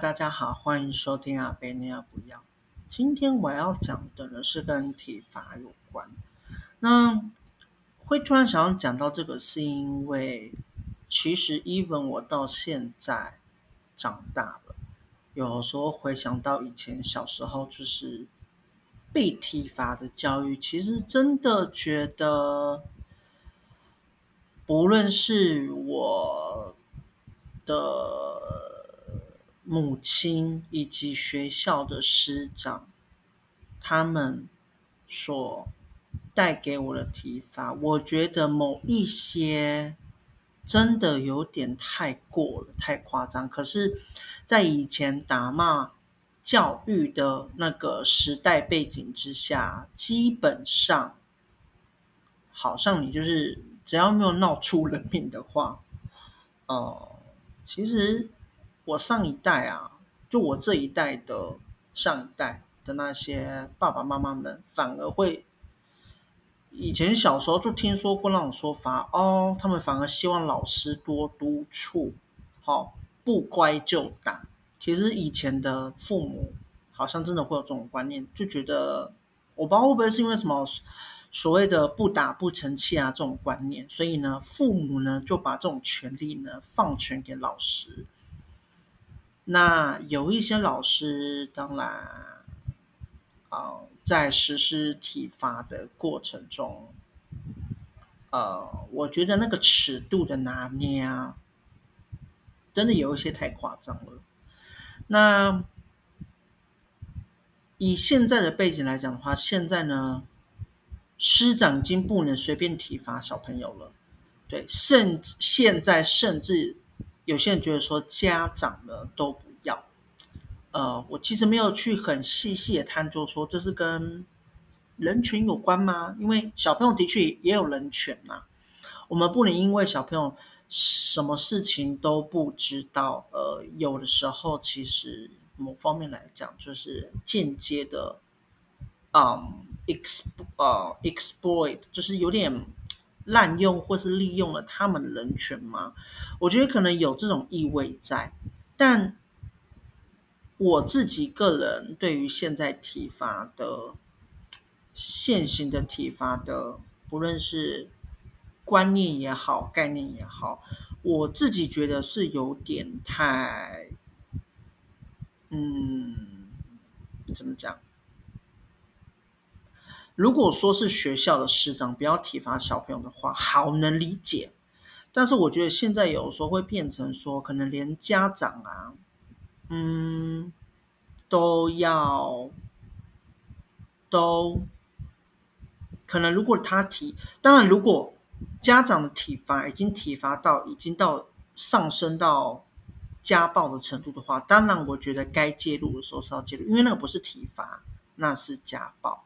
大家好，欢迎收听阿贝尼亚不要。今天我要讲的呢是跟体罚有关。那会突然想要讲到这个，是因为其实 even 我到现在长大了，有时候回想到以前小时候，就是被体罚的教育，其实真的觉得，不论是我的。母亲以及学校的师长，他们所带给我的提法，我觉得某一些真的有点太过了，太夸张。可是，在以前打骂教育的那个时代背景之下，基本上好像你就是只要没有闹出人命的话，呃，其实。我上一代啊，就我这一代的上一代的那些爸爸妈妈们，反而会以前小时候就听说过那种说法哦，他们反而希望老师多督促，好、哦、不乖就打。其实以前的父母好像真的会有这种观念，就觉得我不知道会不会是因为什么所谓的不打不成器啊这种观念，所以呢，父母呢就把这种权利呢放权给老师。那有一些老师，当然，啊、在实施体罚的过程中，呃，我觉得那个尺度的拿捏啊，真的有一些太夸张了。那以现在的背景来讲的话，现在呢，师长已经不能随便体罚小朋友了，对，甚至现在甚至。有些人觉得说家长呢都不要，呃，我其实没有去很细细的探究说这是跟人权有关吗？因为小朋友的确也有人权呐，我们不能因为小朋友什么事情都不知道，呃，有的时候其实某方面来讲就是间接的，嗯，ex 呃 exploit 就是有点。滥用或是利用了他们的人权吗？我觉得可能有这种意味在，但我自己个人对于现在体罚的现行的体罚的，不论是观念也好，概念也好，我自己觉得是有点太，嗯，怎么讲？如果说是学校的师长不要体罚小朋友的话，好能理解。但是我觉得现在有时候会变成说，可能连家长啊，嗯，都要，都，可能如果他体，当然如果家长的体罚已经体罚到已经到上升到家暴的程度的话，当然我觉得该介入的时候是要介入，因为那个不是体罚，那是家暴。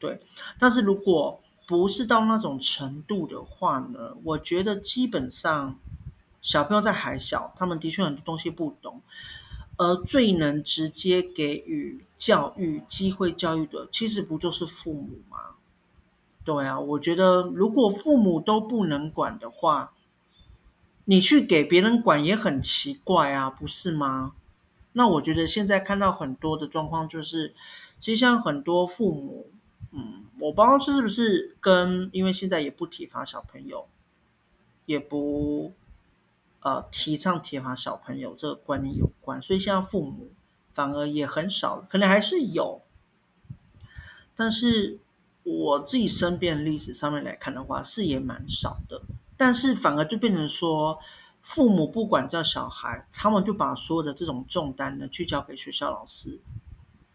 对，但是如果不是到那种程度的话呢，我觉得基本上小朋友在还小，他们的确很多东西不懂，而最能直接给予教育机会教育的，其实不就是父母吗？对啊，我觉得如果父母都不能管的话，你去给别人管也很奇怪啊，不是吗？那我觉得现在看到很多的状况就是，其实像很多父母。嗯，我不知道是不是跟，因为现在也不体罚小朋友，也不呃提倡体罚小朋友这个观念有关，所以现在父母反而也很少，可能还是有，但是我自己身边的历史上面来看的话，是也蛮少的，但是反而就变成说，父母不管教小孩，他们就把所有的这种重担呢，去交给学校老师。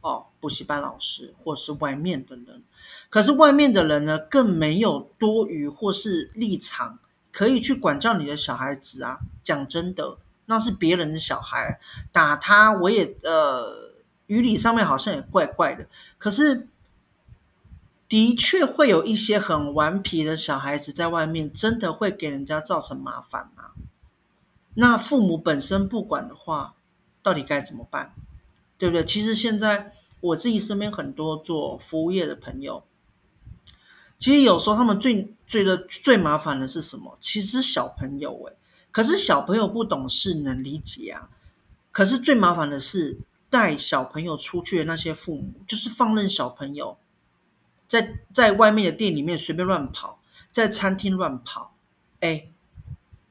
哦，补习班老师或是外面的人，可是外面的人呢，更没有多余或是立场可以去管教你的小孩子啊。讲真的，那是别人的小孩，打他我也呃，语理上面好像也怪怪的。可是的确会有一些很顽皮的小孩子在外面，真的会给人家造成麻烦啊。那父母本身不管的话，到底该怎么办？对不对？其实现在我自己身边很多做服务业的朋友，其实有时候他们最最的最麻烦的是什么？其实小朋友诶，可是小朋友不懂事能理解啊。可是最麻烦的是带小朋友出去的那些父母，就是放任小朋友在在外面的店里面随便乱跑，在餐厅乱跑。哎，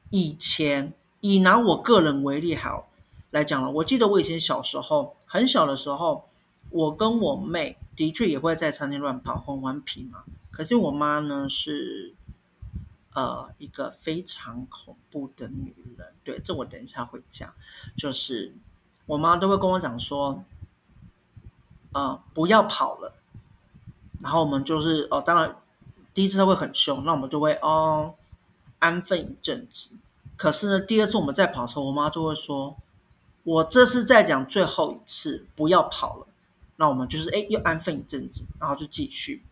以前以拿我个人为例好来讲了，我记得我以前小时候很小的时候，我跟我妹的确也会在餐厅乱跑，很顽皮嘛。可是我妈呢是。呃，一个非常恐怖的女人，对，这我等一下会讲。就是我妈都会跟我讲说，呃，不要跑了。然后我们就是，哦，当然第一次她会很凶，那我们就会哦安分一阵子。可是呢，第二次我们再跑的时候，我妈就会说，我这是在讲最后一次，不要跑了。那我们就是，哎，又安分一阵子，然后就继续。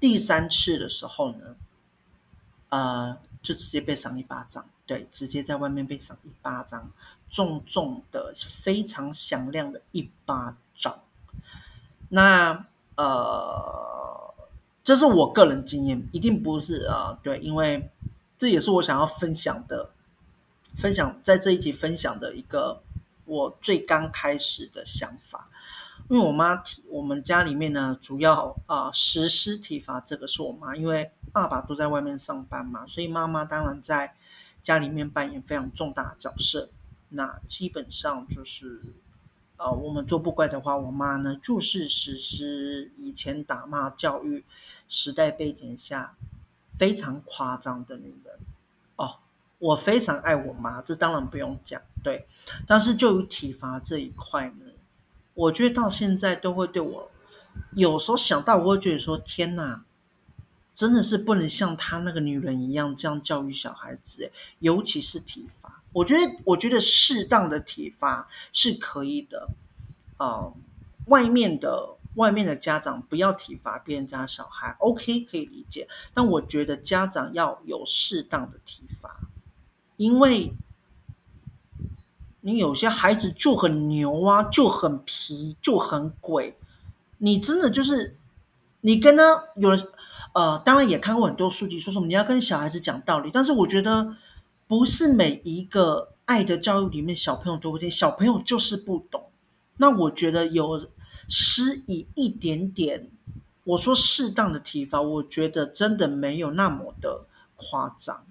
第三次的时候呢？呃，就直接被赏一巴掌，对，直接在外面被赏一巴掌，重重的、非常响亮的一巴掌。那呃，这是我个人经验，一定不是啊、对，因为这也是我想要分享的，分享在这一集分享的一个我最刚开始的想法。因为我妈体，我们家里面呢，主要啊、实施体罚这个是我妈，因为爸爸都在外面上班嘛，所以妈妈当然在家里面扮演非常重大的角色。那基本上就是，呃，我们做不乖的话，我妈呢就是实施以前打骂教育时代背景下非常夸张的女人。哦，我非常爱我妈，这当然不用讲，对。但是就于体罚这一块呢。我觉得到现在都会对我，有时候想到我会觉得说天哪，真的是不能像她那个女人一样这样教育小孩子，尤其是体罚。我觉得我觉得适当的体罚是可以的，啊、外面的外面的家长不要体罚别人家小孩，OK 可以理解，但我觉得家长要有适当的体罚，因为。你有些孩子就很牛啊，就很皮，就很鬼。你真的就是，你跟他有，呃，当然也看过很多书籍，说什么你要跟小孩子讲道理。但是我觉得，不是每一个爱的教育里面小朋友都会听，小朋友就是不懂。那我觉得有施以一点点，我说适当的体罚，我觉得真的没有那么的夸张。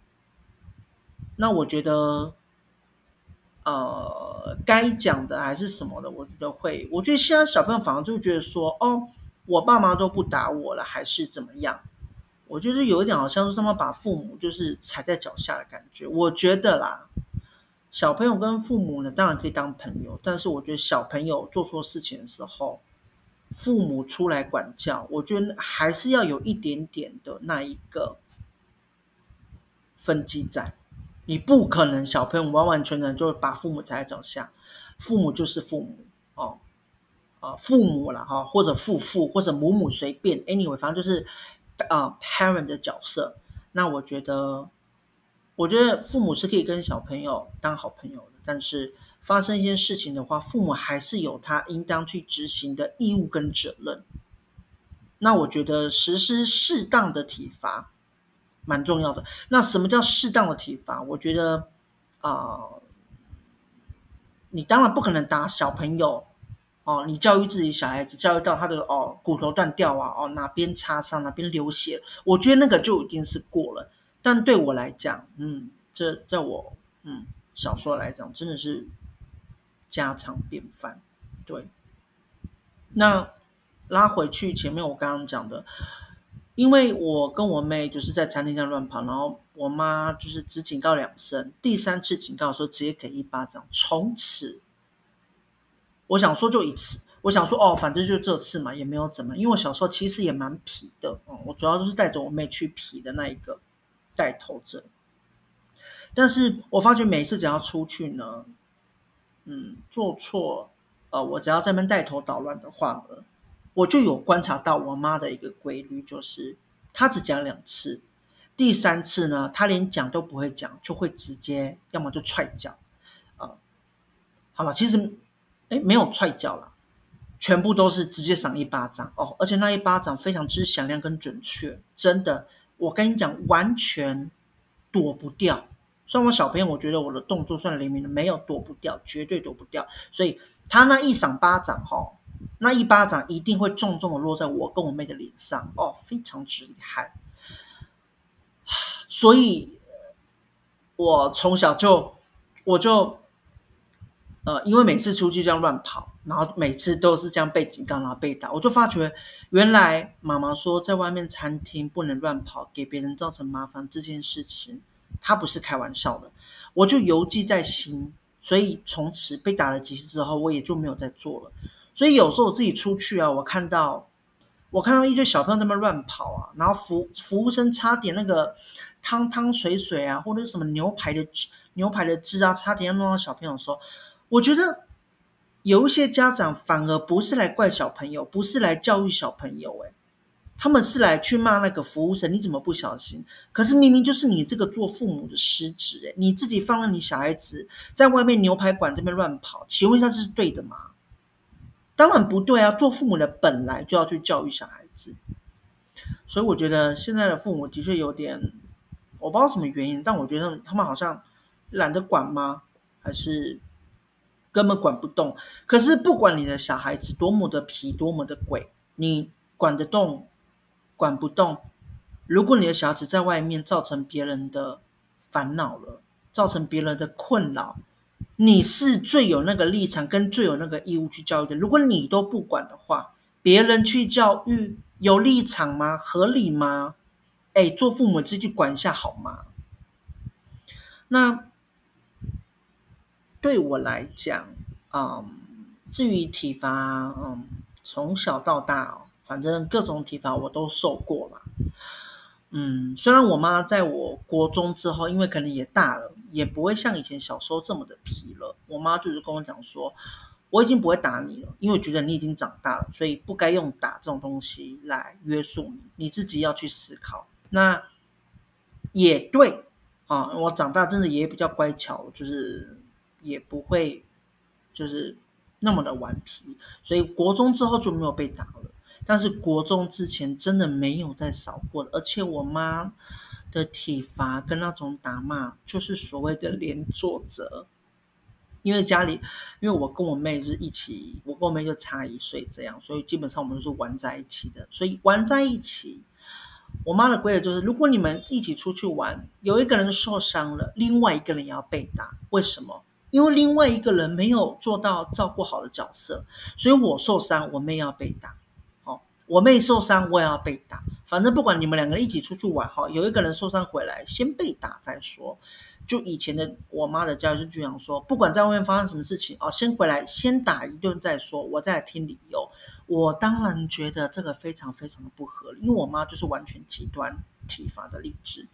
那我觉得。呃，该讲的还是什么的，我觉得会。我觉得现在小朋友反而就觉得说，哦，我爸妈都不打我了，还是怎么样？我觉得有一点好像是他们把父母就是踩在脚下的感觉。我觉得啦，小朋友跟父母呢，当然可以当朋友，但是我觉得小朋友做错事情的时候，父母出来管教，我觉得还是要有一点点的那一个分机在。你不可能小朋友完完全全就把父母踩在脚下，父母就是父母哦，啊、父母了哈，或者父父或者母母随便，anyway 反正就是啊、parent 的角色。那我觉得，我觉得父母是可以跟小朋友当好朋友的，但是发生一些事情的话，父母还是有他应当去执行的义务跟责任。那我觉得实施适当的体罚。蛮重要的。那什么叫适当的体罚？我觉得啊、你当然不可能打小朋友哦。你教育自己小孩子，教育到他的哦骨头断掉啊，哦哪边擦伤，哪边流血，我觉得那个就已经是过了。但对我来讲，嗯，这在我嗯小时候来讲，真的是家常便饭。对，那拉回去前面我刚刚讲的。因为我跟我妹就是在餐厅上乱跑，然后我妈就是只警告两声，第三次警告的时候直接给一巴掌。从此，我想说就一次，我想说哦，反正就这次嘛，也没有怎么。因为我小时候其实也蛮皮的，嗯，我主要就是带着我妹去皮的那一个带头者。但是我发觉每次只要出去呢，嗯，做错，呃，我只要在那边带头捣乱的话呢。我就有观察到我妈的一个规律，就是她只讲两次，第三次呢，她连讲都不会讲，就会直接要么就踹脚，啊、好了，其实哎没有踹脚了，全部都是直接赏一巴掌哦，而且那一巴掌非常之响亮跟准确，真的，我跟你讲完全躲不掉，虽然我小朋友，我觉得我的动作算灵敏的，没有躲不掉，绝对躲不掉。所以他那一赏巴掌哈，那一巴掌一定会重重的落在我跟我妹的脸上哦，非常之厉害。所以，我从小就我就呃，因为每次出去这样乱跑，然后每次都是这样被警告，然后被打，我就发觉原来妈妈说在外面餐厅不能乱跑，给别人造成麻烦这件事情。她不是开玩笑的，我就犹记在心，所以从此被打了几次之后，我也就没有再做了。所以有时候我自己出去啊，我看到我看到一堆小朋友在那边乱跑啊，然后服服务生差点那个汤汤水水啊，或者什么牛排的牛排的汁啊，差点要弄到小朋友的时候，我觉得有一些家长反而不是来怪小朋友，不是来教育小朋友，诶他们是来去骂那个服务生，你怎么不小心？可是明明就是你这个做父母的失职，诶你自己放了你小孩子在外面牛排馆这边乱跑，请问一下这是对的吗？当然不对啊！做父母的本来就要去教育小孩子，所以我觉得现在的父母的确有点，我不知道什么原因，但我觉得他们好像懒得管吗？还是根本管不动？可是不管你的小孩子多么的皮，多么的鬼，你管得动？管不动，如果你的小孩子在外面造成别人的烦恼了，造成别人的困扰，你是最有那个立场跟最有那个义务去教育的。如果你都不管的话，别人去教育有立场吗？合理吗？哎，做父母自己管一下好吗？那对我来讲，嗯，至于体罚，嗯，从小到大。反正各种体罚我都受过了，嗯，虽然我妈在我国中之后，因为可能也大了，也不会像以前小时候这么的皮了。我妈就是跟我讲说，我已经不会打你了，因为我觉得你已经长大了，所以不该用打这种东西来约束你，你自己要去思考。那也对啊，我长大真的也比较乖巧，就是也不会就是那么的顽皮，所以国中之后就没有被打了。但是国中之前真的没有再少过，而且我妈的体罚跟那种打骂就是所谓的连坐着，因为家里，因为我跟我妹是一起，我跟我妹就差一岁这样，所以基本上我们都是玩在一起的，所以玩在一起，我妈的规则就是，如果你们一起出去玩，有一个人受伤了，另外一个人也要被打，为什么？因为另外一个人没有做到照顾好的角色，所以我受伤，我妹要被打。我妹受伤，我也要被打。反正不管你们两个人一起出去玩哈，有一个人受伤回来，先被打再说。就以前的我妈的教育是这样说，不管在外面发生什么事情哦，先回来先打一顿再说，我再来听理由。我当然觉得这个非常非常的不合理，因为我妈就是完全极端体罚的例子。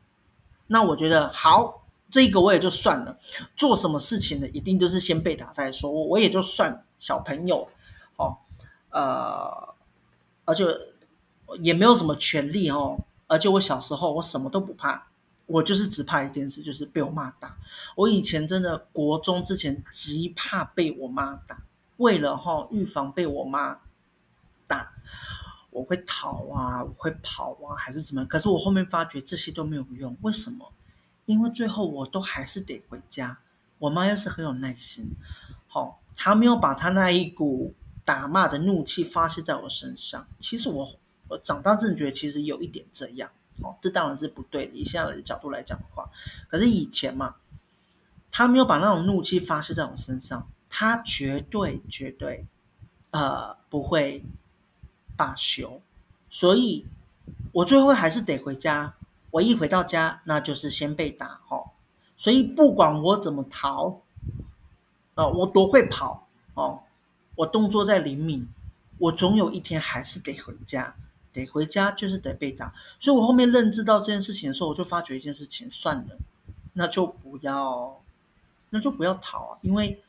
那我觉得好，这个我也就算了。做什么事情呢，一定都是先被打再说。我我也就算小朋友，哦，呃。而且也没有什么权利哦，而且我小时候我什么都不怕，我就是只怕一件事，就是被我妈打。我以前真的国中之前极怕被我妈打，为了哈预防被我妈打，我会逃啊，我会跑啊，还是怎么？可是我后面发觉这些都没有用，为什么？因为最后我都还是得回家。我妈要是很有耐心，好，她没有把她那一股。打骂的怒气发泄在我身上，其实我我长大正觉得其实有一点这样，哦，这当然是不对的，以现在的角度来讲的话，可是以前嘛，他没有把那种怒气发泄在我身上，他绝对绝对呃不会罢休，所以我最后还是得回家，我一回到家那就是先被打哦，所以不管我怎么逃，哦，我多会跑哦。我动作再灵敏，我总有一天还是得回家，得回家就是得被打。所以我后面认知到这件事情的时候，我就发觉一件事情，算了，那就不要，那就不要逃啊，因为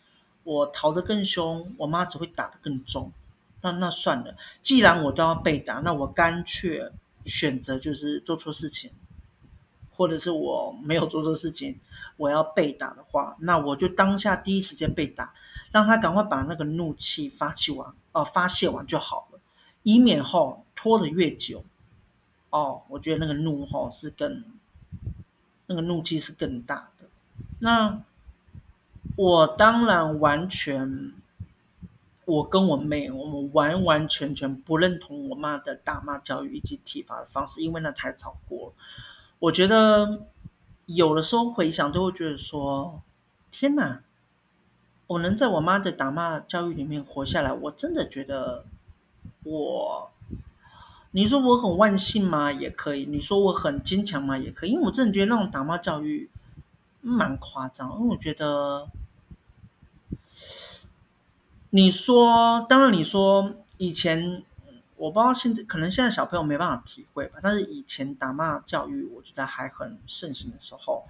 我逃得更凶，我妈只会打得更重。那那算了，既然我都要被打，那我干脆选择就是做错事情，或者是我没有做错事情，我要被打的话，那我就当下第一时间被打。让他赶快把那个怒气发泄完，哦、发泄完就好了，以免后拖得越久，哦，我觉得那个怒吼是更，那个怒气是更大的。那我当然完全，我跟我妹，我们完完全全不认同我妈的打骂教育以及体罚的方式，因为那太超过。我觉得有的时候回想都会觉得说，天哪，我能在我妈的打骂教育里面活下来，我真的觉得我。你说我很万幸吗？也可以。你说我很坚强吗？也可以。因为我真的觉得那种打骂教育蛮夸张。因为我觉得，你说，当然你说以前，我不知道现在，可能现在小朋友没办法体会吧。但是以前打骂教育，我觉得还很盛行的时候。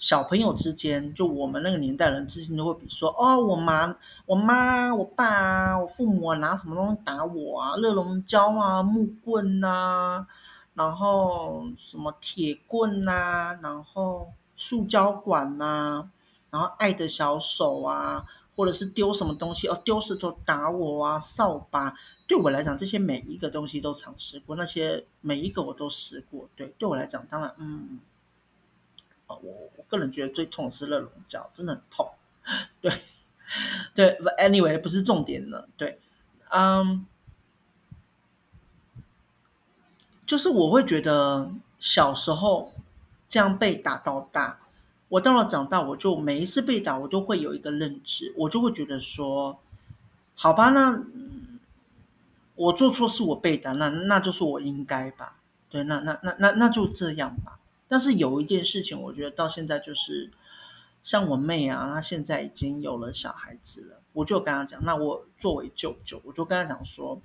小朋友之间，就我们那个年代人之间都会比说，哦，我妈、我妈、我爸，我父母，拿什么东西打我啊？热熔胶啊，木棍啊，然后什么铁棍啊，然后塑胶管啊，然后爱的小手啊，或者是丢什么东西，哦，丢石头打我啊，扫把。对我来讲，这些每一个东西都尝试过，那些每一个我都试过。对，对我来讲，当然，嗯。我我个人觉得最痛的是热熔胶，真的很痛。对，对，anyway 不是重点了。对，嗯，就是我会觉得小时候这样被打到大，我到了长大，我就每一次被打，我都会有一个认知，我就会觉得说，好吧，那我做错事我被打，那那就是我应该吧。对，那那那那那就这样吧。但是有一件事情，我觉得到现在就是，像我妹啊，她现在已经有了小孩子了，我就跟她讲，那我作为舅舅，我就跟她讲说，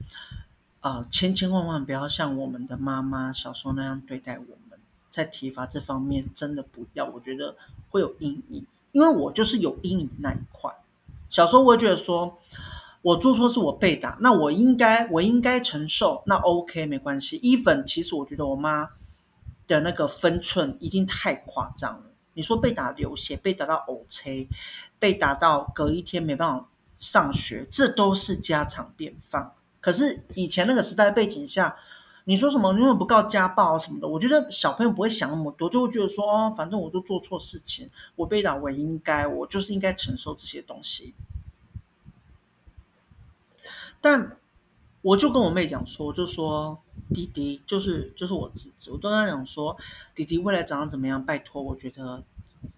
啊、千千万万不要像我们的妈妈小时候那样对待我们，在体罚这方面真的不要，我觉得会有阴影，因为我就是有阴影那一块。小时候我会觉得说，我做错事我被打，那我应该我应该承受，那 OK 没关系。even 其实我觉得我妈。的那个分寸已经太夸张了。你说被打流血，被打到呕车，被打到隔一天没办法上学，这都是家常便饭。可是以前那个时代背景下，你说什么，你为不告家暴什么的？我觉得小朋友不会想那么多，就会觉得说，哦，反正我都做错事情，我被打我应该，我就是应该承受这些东西。但我就跟我妹讲说，就说。弟弟就是就是我侄子，我都在讲说，弟弟未来长得怎么样？拜托，我觉得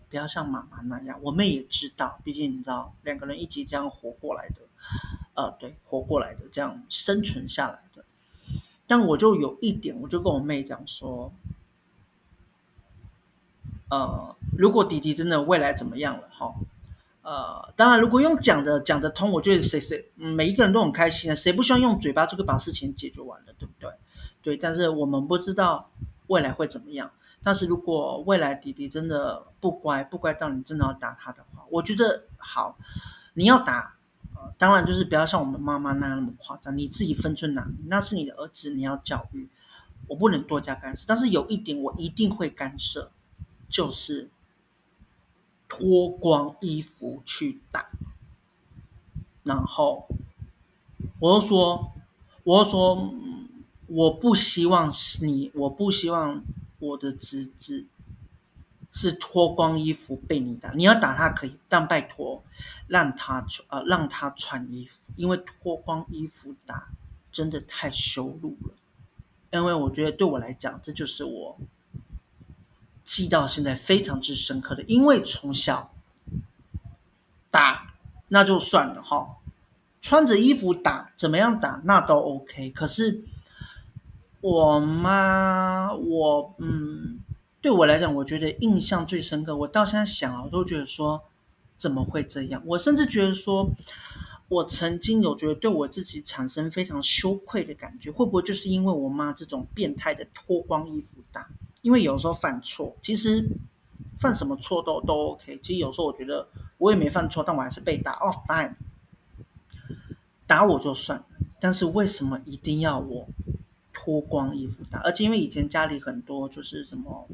不要像妈妈那样。我妹也知道，毕竟你知道，两个人一起这样活过来的，呃，对，活过来的，这样生存下来的。但我就有一点，我就跟我妹讲说，呃，如果弟弟真的未来怎么样了，哈。呃，当然，如果用讲的讲得通，我觉得谁谁，每一个人都很开心啊，谁不希望用嘴巴就可以把事情解决完了，对不对？对，但是我们不知道未来会怎么样。但是如果未来弟弟真的不乖，不乖到你真的要打他的话，我觉得好，你要打，呃，当然就是不要像我们妈妈那样那么夸张，你自己分寸拿，那是你的儿子，你要教育，我不能多加干涉。但是有一点我一定会干涉，就是。脱光衣服去打，然后我就说，我就说，我不希望是你，我不希望我的侄子是脱光衣服被你打。你要打他可以，但拜托让他穿，呃，让他穿衣服，因为脱光衣服打真的太羞辱了。因为我觉得对我来讲，这就是我。记到现在非常之深刻的，因为从小打那就算了哈，穿着衣服打怎么样打那都 OK。可是我妈我嗯，对我来讲，我觉得印象最深刻。我到现在想啊，我都觉得说怎么会这样？我甚至觉得说，我曾经有觉得对我自己产生非常羞愧的感觉，会不会就是因为我妈这种变态的脱光衣服打？因为有时候犯错，其实犯什么错都都 OK。其实有时候我觉得我也没犯错，但我还是被打。哦，fine，打我就算了，但是为什么一定要我脱光衣服打？而且因为以前家里很多就是什么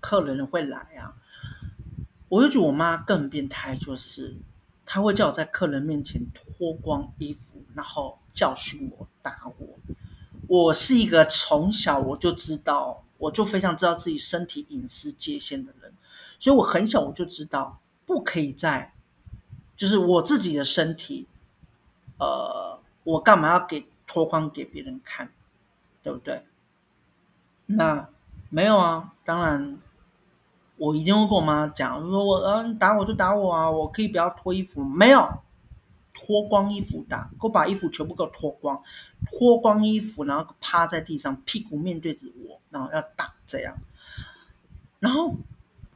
客人会来啊，我就觉得我妈更变态，就是她会叫我在客人面前脱光衣服，然后教训我、打我。我是一个从小我就知道。我就非常知道自己身体隐私界限的人，所以我很小我就知道，不可以在，就是我自己的身体，呃，我干嘛要给脱光给别人看，对不对？那没有啊，当然，我一定会跟我妈讲，说我嗯打我就打我啊，我可以不要脱衣服，没有。脱光衣服打，给我把衣服全部给我脱光，脱光衣服，然后趴在地上，屁股面对着我，然后要打这样。然后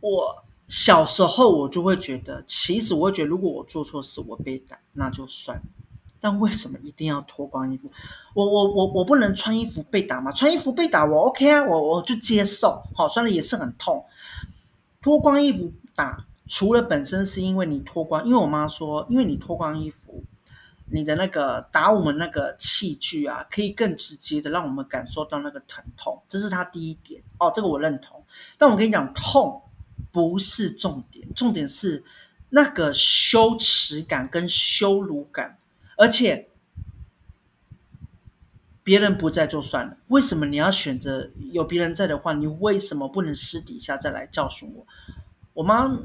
我小时候我就会觉得，其实我会觉得，如果我做错事我被打那就算，但为什么一定要脱光衣服？我我我我不能穿衣服被打吗？穿衣服被打我 OK 啊，我我就接受，好，虽然也是很痛。脱光衣服打。除了本身是因为你脱光，因为我妈说，因为你脱光衣服，你的那个打我们那个器具啊，可以更直接的让我们感受到那个疼痛，这是她第一点。哦，这个我认同。但我跟你讲，痛不是重点，重点是那个羞耻感跟羞辱感，而且别人不在就算了，为什么你要选择有别人在的话，你为什么不能私底下再来教训我？我妈，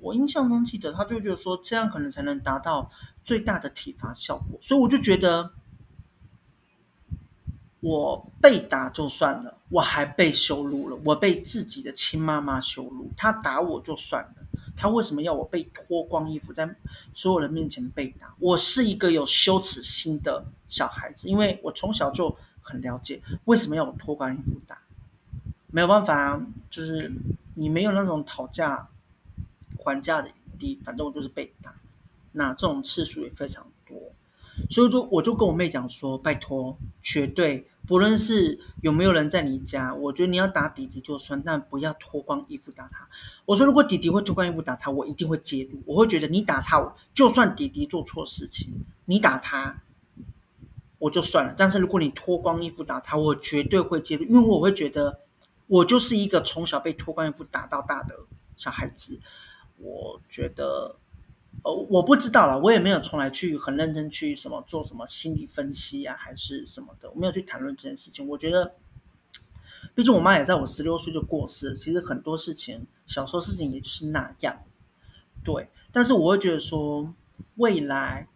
我印象中记得，他就觉得说这样可能才能达到最大的体罚效果，所以我就觉得，我被打就算了，我还被羞辱了，我被自己的亲妈妈羞辱，他打我就算了，他为什么要我被脱光衣服在所有人面前被打？我是一个有羞耻心的小孩子，因为我从小就很了解为什么要我脱光衣服打。没有办法啊，就是你没有那种讨价还价的余地，反正我就是被打，那这种次数也非常多，所以说我就跟我妹讲说，拜托，绝对不论是有没有人在你家，我觉得你要打弟弟就算，但不要脱光衣服打他。我说如果弟弟会脱光衣服打他，我一定会介入，我会觉得你打他，就算弟弟做错事情，你打他我就算了，但是如果你脱光衣服打他，我绝对会介入，因为我会觉得。我就是一个从小被脱光衣服打到大的小孩子，我觉得，呃，我不知道啦，我也没有从来去很认真去什么做什么心理分析啊，还是什么的，我没有去谈论这件事情。我觉得，毕竟我妈也在我十六岁就过世，其实很多事情，小时候事情也就是那样，对。但是我会觉得说，未来，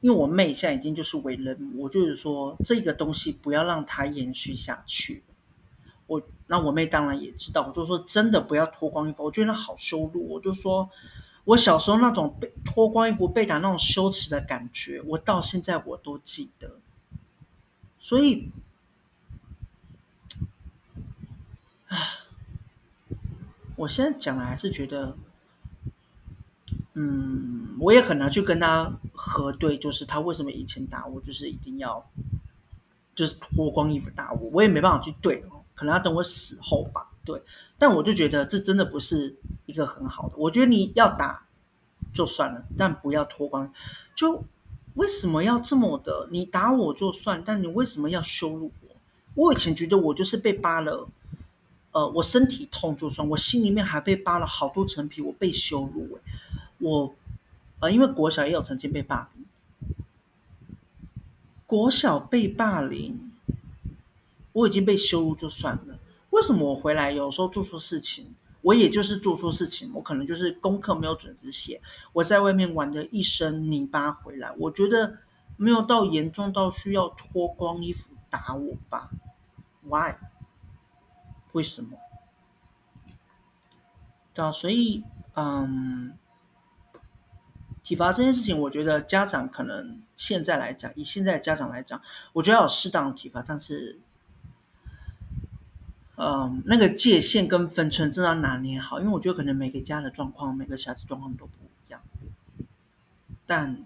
因为我妹现在已经就是为人，我就是说，这个东西不要让它延续下去。我那我妹当然也知道，我就说真的不要脱光衣服，我觉得好羞辱。我就说，我小时候那种被脱光衣服被打那种羞耻的感觉，我到现在我都记得。所以，唉，我现在讲来还是觉得，嗯，我也很难去跟他核对，就是他为什么以前打我，就是一定要，就是脱光衣服打我，我也没办法去对哦。可能要等我死后吧，对，但我就觉得这真的不是一个很好的。我觉得你要打就算了，但不要脱光。就为什么要这么的？你打我就算，但你为什么要羞辱我？我以前觉得我就是被扒了，呃，我身体痛就算，我心里面还被扒了好多层皮，我被羞辱。我呃，因为国小也有曾经被霸凌，国小被霸凌。我已经被羞辱就算了，为什么我回来有时候做错事情，我也就是做错事情，我可能就是功课没有准时写，我在外面玩的一身泥巴回来，我觉得没有到严重到需要脱光衣服打我吧？Why？为什么？对啊，所以嗯，体罚这件事情，我觉得家长可能现在来讲，以现在家长来讲，我觉得要有适当体罚，但是。嗯，那个界限跟分寸真的要拿捏好，因为我觉得可能每个家的状况，每个小孩子状况都不一样。但，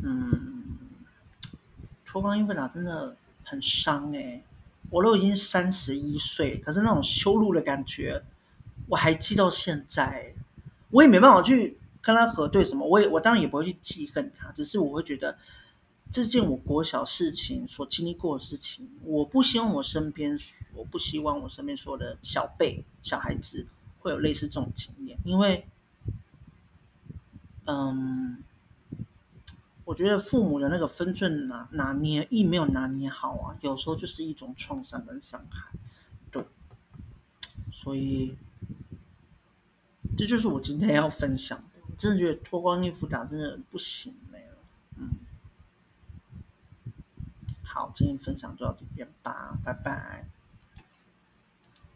嗯，脱光衣服打真的很伤哎！我都已经三十一岁，可是那种羞辱的感觉，我还记到现在。我也没办法去跟他核对什么，我也我当然也不会去记恨他，只是我会觉得。这件我国小事情所经历过的事情，我不希望我身边，我不希望我身边所有的小辈、小孩子会有类似这种经验，因为，嗯，我觉得父母的那个分寸拿拿捏，一没有拿捏好啊，有时候就是一种创伤跟伤害，对，所以，这就是我今天要分享的。我真的觉得脱光衣服打真的不行。好今天分享就到这边吧拜拜。